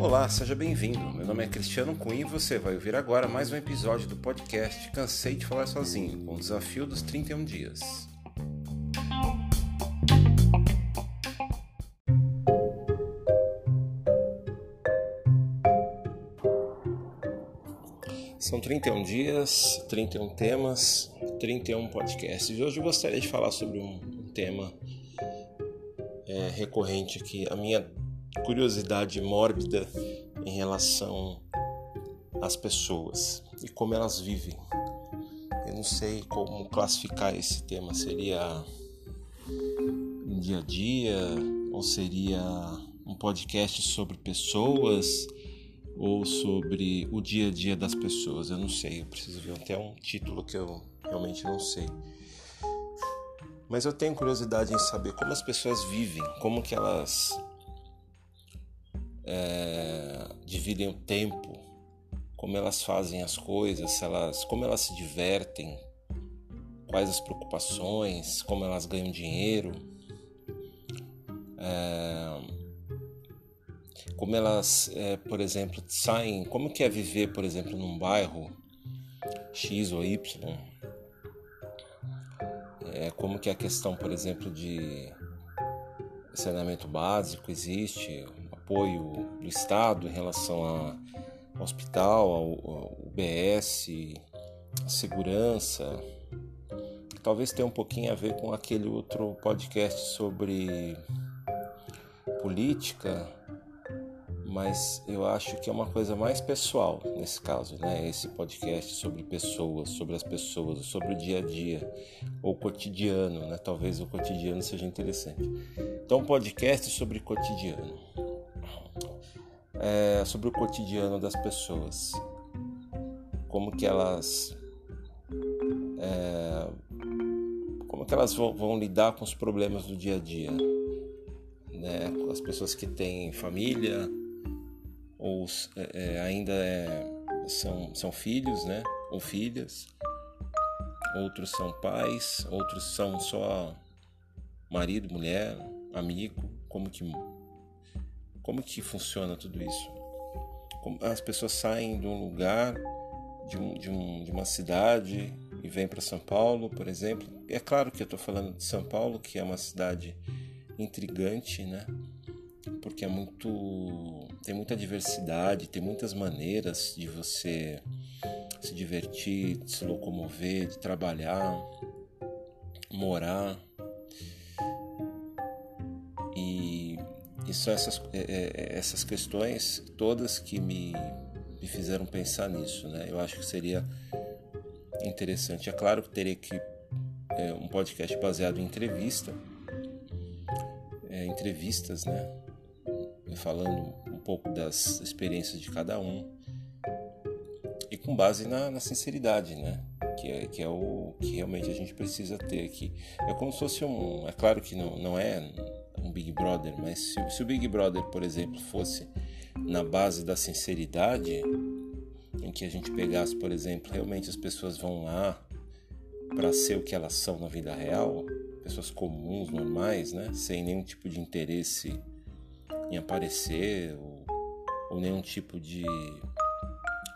Olá, seja bem-vindo. Meu nome é Cristiano Cunha e você vai ouvir agora mais um episódio do podcast Cansei de Falar Sozinho, com o desafio dos 31 dias. São 31 dias, 31 temas, 31 podcasts. E hoje eu gostaria de falar sobre um, tema é, recorrente aqui, a minha curiosidade mórbida em relação às pessoas e como elas vivem. Eu não sei como classificar esse tema. Seria um dia a dia ou seria um podcast sobre pessoas ou sobre o dia a dia das pessoas? Eu não sei. Eu preciso ver até um título que eu realmente não sei. Mas eu tenho curiosidade em saber como as pessoas vivem, como que elas é, dividem o tempo, como elas fazem as coisas, elas, como elas se divertem, quais as preocupações, como elas ganham dinheiro, é, como elas, é, por exemplo, saem, como que é viver, por exemplo, num bairro X ou Y, é, como que é a questão, por exemplo, de saneamento básico existe, apoio do Estado em relação ao hospital, ao, UBS, a segurança. Talvez tenha um pouquinho a ver com aquele outro podcast sobre política, mas eu acho que é uma coisa mais pessoal nesse caso, né? Esse podcast sobre pessoas, sobre as pessoas, sobre o dia a dia ou cotidiano, né? Talvez o cotidiano seja interessante. Então, podcast sobre cotidiano é, sobre o cotidiano das pessoas, como que elas é, como que elas vão, vão, lidar com os problemas do dia a dia, né? As pessoas que têm família ou é, é ainda é, são, são filhos, né? Ou filhas, outros são pais, outros são só marido, mulher, amigo, como que como que funciona tudo isso? Como as pessoas saem de um lugar, de, um, de, um, de uma cidade e vêm para São Paulo, por exemplo. É claro que eu estou falando de São Paulo, que é uma cidade intrigante, né? Porque é muito tem muita diversidade, tem muitas maneiras de você se divertir, de se locomover, de trabalhar, morar. E são essas, é, é, essas questões todas que me, me fizeram pensar nisso, né? Eu acho que seria interessante. É claro que teria que é, um podcast baseado em entrevista, é, entrevistas, né? Falando um pouco das experiências de cada um e com base na, na sinceridade, né? Que é, que é o que realmente a gente precisa ter aqui. É como se fosse um. É claro que não, não é um Big Brother, mas se, se o Big Brother, por exemplo, fosse na base da sinceridade, em que a gente pegasse, por exemplo, realmente as pessoas vão lá para ser o que elas são na vida real, pessoas comuns, normais, né? sem nenhum tipo de interesse em aparecer ou, ou nenhum tipo de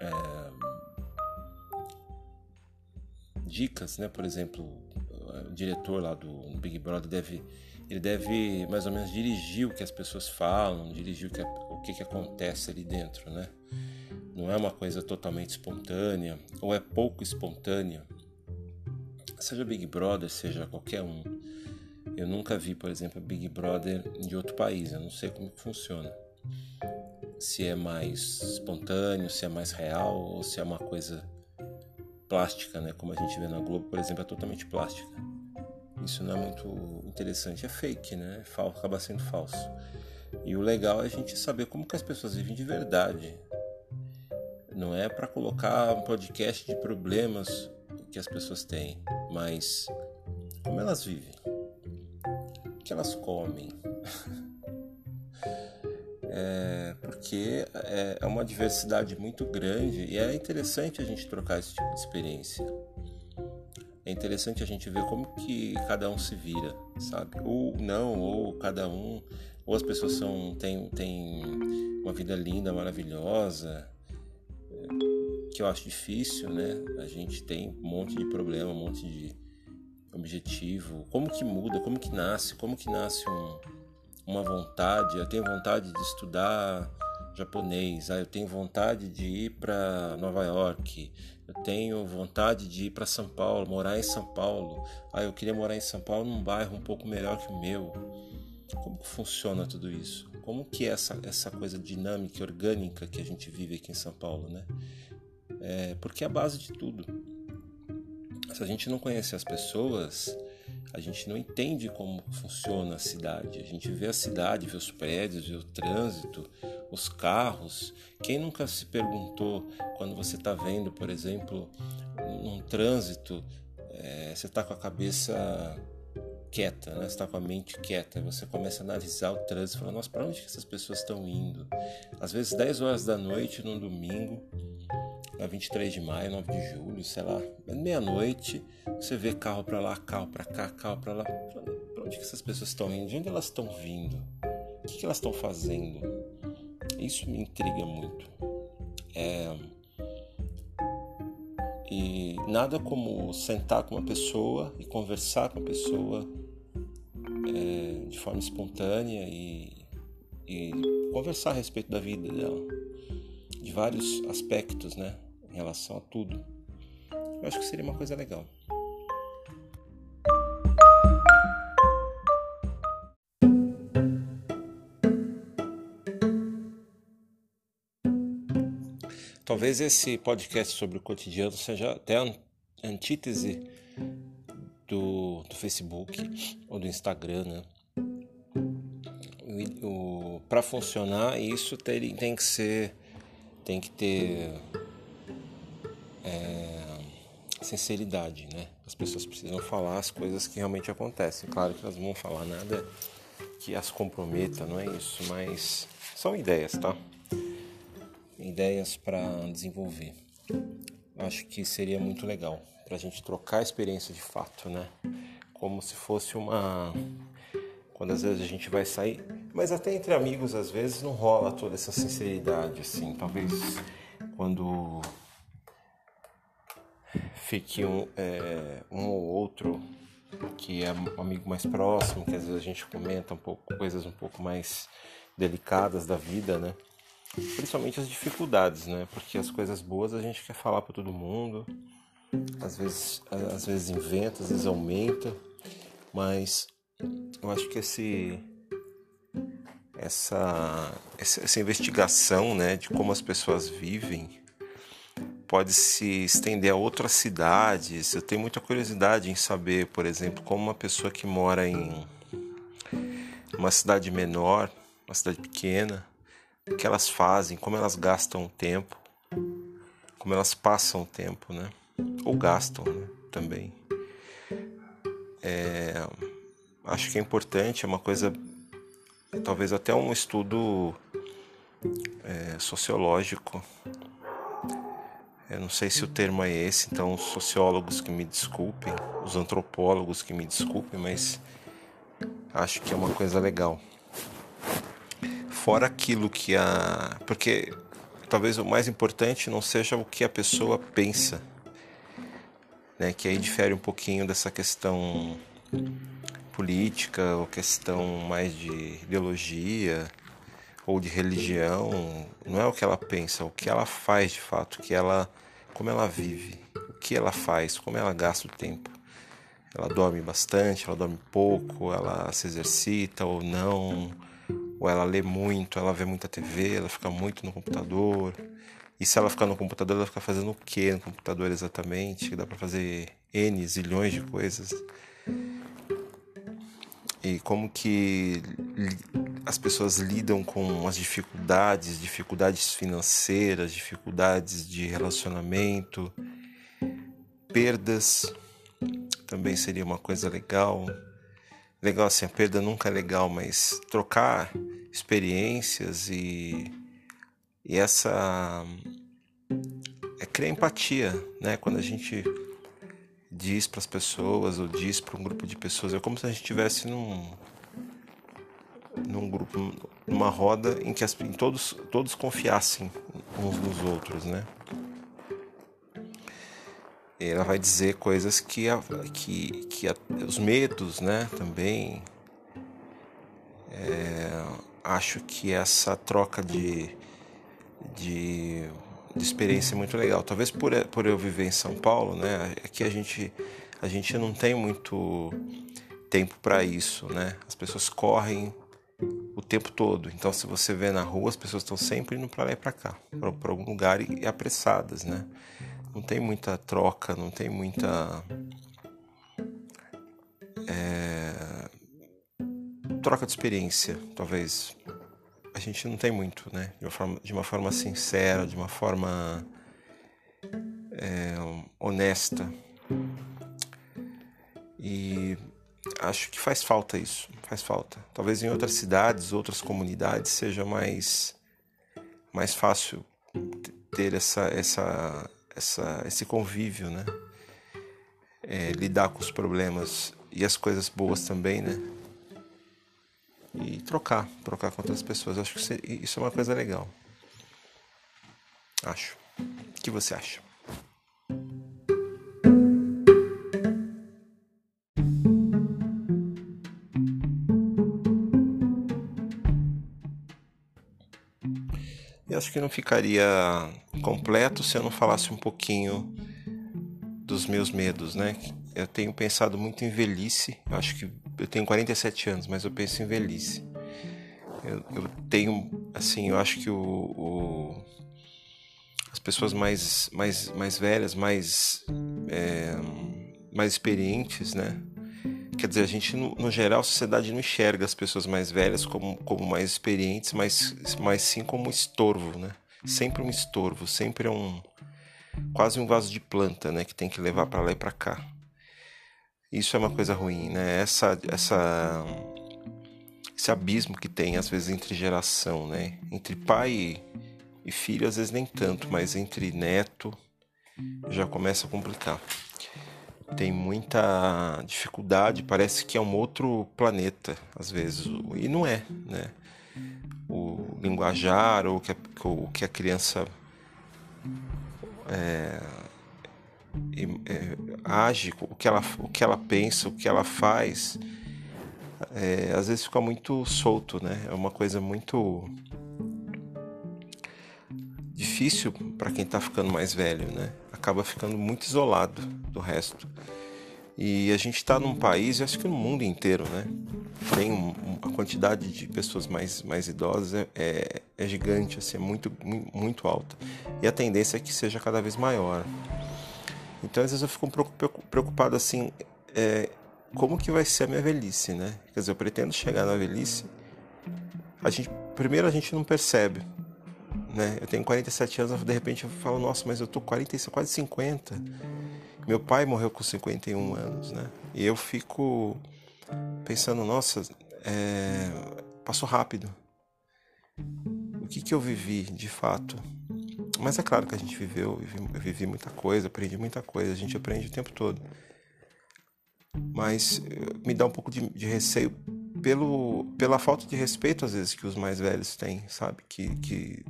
é, dicas, né? Por exemplo, o diretor lá do Big Brother deve ele deve mais ou menos dirigir o que as pessoas falam, dirigir o que, o que, que acontece ali dentro, né? Não é uma coisa totalmente espontânea, ou é pouco espontânea. Seja Big Brother, seja qualquer um. Eu nunca vi, por exemplo, Big Brother de outro país, eu não sei como funciona. Se é mais espontâneo, se é mais real, ou se é uma coisa plástica, né? Como a gente vê na Globo, por exemplo, é totalmente plástica isso não é muito interessante, é fake, né? É acaba sendo falso. E o legal é a gente saber como que as pessoas vivem de verdade. Não é para colocar um podcast de problemas que as pessoas têm, mas como elas vivem, que elas comem. É, porque é, é uma diversidade muito grande e é interessante a gente trocar esse tipo de experiência é interessante a gente ver como que cada um se vira sabe? Ou não, ou cada um, ou as pessoas são têm, têm uma vida linda, maravilhosa, que eu acho difícil, né? A gente tem um monte de problema, um monte de objetivo. Como que muda? Como que nasce? Como que nasce um, uma vontade? Eu tenho vontade de estudar japonês. Ah, eu tenho vontade de ir para Nova York. Eu tenho vontade de ir para São Paulo, morar em São Paulo. Ah, eu queria morar em São Paulo num bairro um pouco melhor que o meu. Como que funciona tudo isso? Como que é essa, essa coisa dinâmica, orgânica que a gente vive aqui em São Paulo, né? É, porque é a base de tudo. Se a gente não conhece as pessoas, a gente não entende como funciona a cidade. A gente vê a cidade, vê os prédios, vê o trânsito, os carros. Quem nunca se perguntou quando você está vendo, por exemplo, um trânsito, é, você está com a cabeça quieta, né? Está com a mente quieta, você começa a analisar o trânsito, e fala, nossa, para onde que essas pessoas estão indo? Às vezes 10 horas da noite, num domingo, na 23 de maio, 9 de julho, sei lá, meia-noite, você vê carro para lá, carro para cá, carro para lá. Para onde que essas pessoas estão indo? De onde elas estão vindo? O que, que elas estão fazendo? Isso me intriga muito. É... E nada como sentar com uma pessoa e conversar com a pessoa é, de forma espontânea e, e conversar a respeito da vida dela, de vários aspectos, né? Em relação a tudo. Eu acho que seria uma coisa legal. Talvez esse podcast sobre o cotidiano seja até a antítese do, do Facebook ou do Instagram, né? Para funcionar, isso tem, tem que ser, tem que ter é, sinceridade, né? As pessoas precisam falar as coisas que realmente acontecem. Claro que elas não vão falar nada que as comprometa, não é isso, mas são ideias, tá? Ideias para desenvolver. Acho que seria muito legal para a gente trocar a experiência de fato, né? Como se fosse uma. Quando às vezes a gente vai sair, mas até entre amigos às vezes não rola toda essa sinceridade, assim. Talvez quando fique um, é, um ou outro que é um amigo mais próximo, que às vezes a gente comenta um pouco coisas um pouco mais delicadas da vida, né? Principalmente as dificuldades, né? Porque as coisas boas a gente quer falar para todo mundo, às vezes, às vezes inventa, às vezes aumenta, mas eu acho que esse essa essa investigação, né, de como as pessoas vivem pode se estender a outras cidades. Eu tenho muita curiosidade em saber, por exemplo, como uma pessoa que mora em uma cidade menor, uma cidade pequena, o que elas fazem, como elas gastam o tempo, como elas passam o tempo, né? Ou gastam né? também. É, acho que é importante, é uma coisa, talvez até um estudo é, sociológico eu não sei se o termo é esse, então os sociólogos que me desculpem, os antropólogos que me desculpem, mas acho que é uma coisa legal. Fora aquilo que a. Porque talvez o mais importante não seja o que a pessoa pensa, né? que aí difere um pouquinho dessa questão política ou questão mais de ideologia ou de religião, não é o que ela pensa, é o que ela faz de fato, que ela, como ela vive, o que ela faz, como ela gasta o tempo. Ela dorme bastante, ela dorme pouco, ela se exercita ou não, ou ela lê muito, ela vê muita TV, ela fica muito no computador. E se ela ficar no computador, ela fica fazendo o que no computador exatamente? Dá para fazer N zilhões de coisas. E como que as pessoas lidam com as dificuldades, dificuldades financeiras, dificuldades de relacionamento, perdas também seria uma coisa legal. Legal assim, a perda nunca é legal, mas trocar experiências e, e essa é criar empatia, né? Quando a gente diz para as pessoas ou diz para um grupo de pessoas. É como se a gente estivesse num, num grupo, numa roda em que as, em todos, todos confiassem uns nos outros, né? Ela vai dizer coisas que, a, que, que a, os medos, né, também. É, acho que essa troca de, de, de, experiência é muito legal. Talvez por, por eu viver em São Paulo, né, aqui a gente, a gente não tem muito tempo para isso, né? As pessoas correm o tempo todo. Então, se você vê na rua, as pessoas estão sempre indo para lá e para cá, para algum lugar e, e apressadas, né? Não tem muita troca, não tem muita é, troca de experiência, talvez. A gente não tem muito, né? De uma forma, de uma forma sincera, de uma forma é, honesta. E acho que faz falta isso, faz falta. Talvez em outras cidades, outras comunidades seja mais mais fácil ter essa essa essa esse convívio, né? É, lidar com os problemas e as coisas boas também, né? E trocar, trocar com outras pessoas. Acho que isso é uma coisa legal. Acho. O que você acha? Acho que não ficaria completo se eu não falasse um pouquinho dos meus medos, né? Eu tenho pensado muito em velhice. Eu acho que eu tenho 47 anos, mas eu penso em velhice. Eu, eu tenho, assim, eu acho que o, o, as pessoas mais, mais, mais velhas, mais, é, mais experientes, né? Quer dizer, a gente, no, no, geral, a sociedade não enxerga as pessoas mais velhas como, como mais experientes, mas, mas sim como estorvo, né? Sempre um estorvo, sempre é um. quase um vaso de planta, né? Que tem que levar para lá e para cá. Isso é uma coisa ruim, né? Essa, essa, esse abismo que tem, às vezes, entre geração, né? Entre pai e, e filho, às vezes nem tanto, mas entre neto já começa a complicar tem muita dificuldade, parece que é um outro planeta, às vezes, e não é, né? O linguajar ou que a, o que a criança é, é, age, o que, ela, o que ela pensa, o que ela faz, é, às vezes fica muito solto, né? É uma coisa muito difícil para quem está ficando mais velho, né? Acaba ficando muito isolado do resto. E a gente está num país, acho que no mundo inteiro, né? Tem uma quantidade de pessoas mais, mais idosas é, é, é gigante, assim, é muito, muito alta. E a tendência é que seja cada vez maior. Então, às vezes eu fico preocupado assim, é, como que vai ser a minha velhice, né? Quer dizer, eu pretendo chegar na velhice. A gente, primeiro a gente não percebe, né? Eu tenho 47 anos, de repente eu falo, nossa, mas eu tô 40, quase 50. Meu pai morreu com 51 anos, né? E eu fico pensando, nossa, é... passou rápido. O que, que eu vivi de fato? Mas é claro que a gente viveu, eu vivi muita coisa, aprendi muita coisa, a gente aprende o tempo todo. Mas eh, me dá um pouco de, de receio pelo, pela falta de respeito, às vezes, que os mais velhos têm, sabe? Que, que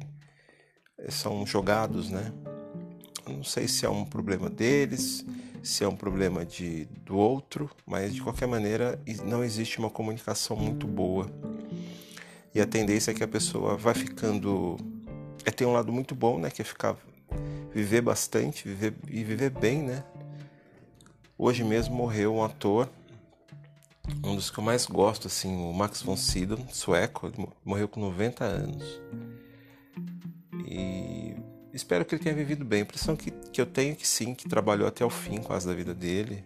são jogados, né? Não sei se é um problema deles, se é um problema de, do outro, mas de qualquer maneira não existe uma comunicação muito boa. E a tendência é que a pessoa vai ficando. É ter um lado muito bom, né? Que é ficar. viver bastante viver, e viver bem, né? Hoje mesmo morreu um ator, um dos que eu mais gosto, assim, o Max von Sydow, sueco, morreu com 90 anos. E espero que ele tenha vivido bem. A impressão que, que eu tenho é que sim, que trabalhou até o fim quase da vida dele.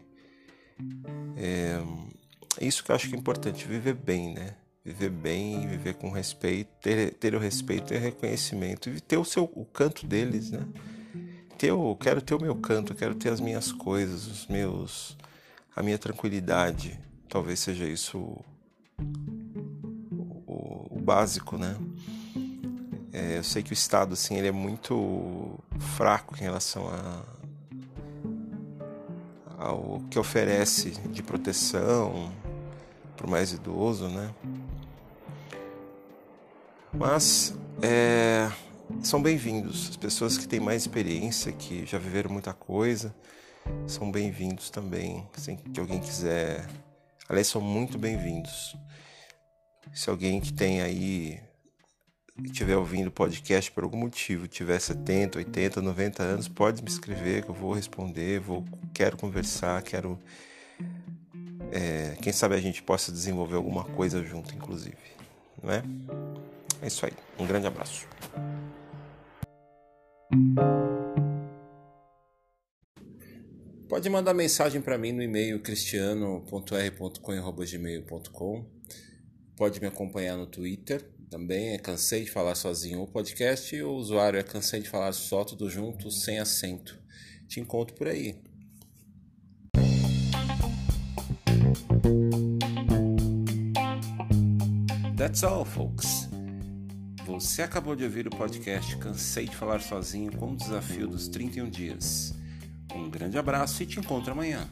É, isso que eu acho que é importante, viver bem, né? Viver bem, viver com respeito, ter, ter o respeito, ter o reconhecimento e ter o seu o canto deles, né? Ter o, quero ter o meu canto, quero ter as minhas coisas, os meus, a minha tranquilidade. Talvez seja isso o, o, o básico, né? É, eu sei que o Estado assim, ele é muito fraco em relação a, ao que oferece de proteção para o mais idoso, né? Mas é, são bem-vindos. As pessoas que têm mais experiência, que já viveram muita coisa, são bem-vindos também. Se que alguém quiser. Aliás, são muito bem-vindos. Se alguém que tem aí estiver ouvindo o podcast por algum motivo, tiver 70, 80, 90 anos, pode me escrever que eu vou responder, vou, quero conversar, quero. É, quem sabe a gente possa desenvolver alguma coisa junto, inclusive. Não é? Isso aí. Um grande abraço. Pode mandar mensagem para mim no e-mail cristiano.r.com.gmail.com Pode me acompanhar no Twitter, também é Cansei de Falar Sozinho o podcast, e o usuário é Cansei de Falar Só, tudo junto, sem acento. Te encontro por aí. That's all, folks. Você acabou de ouvir o podcast Cansei de Falar Sozinho com o desafio dos 31 dias. Um grande abraço e te encontro amanhã.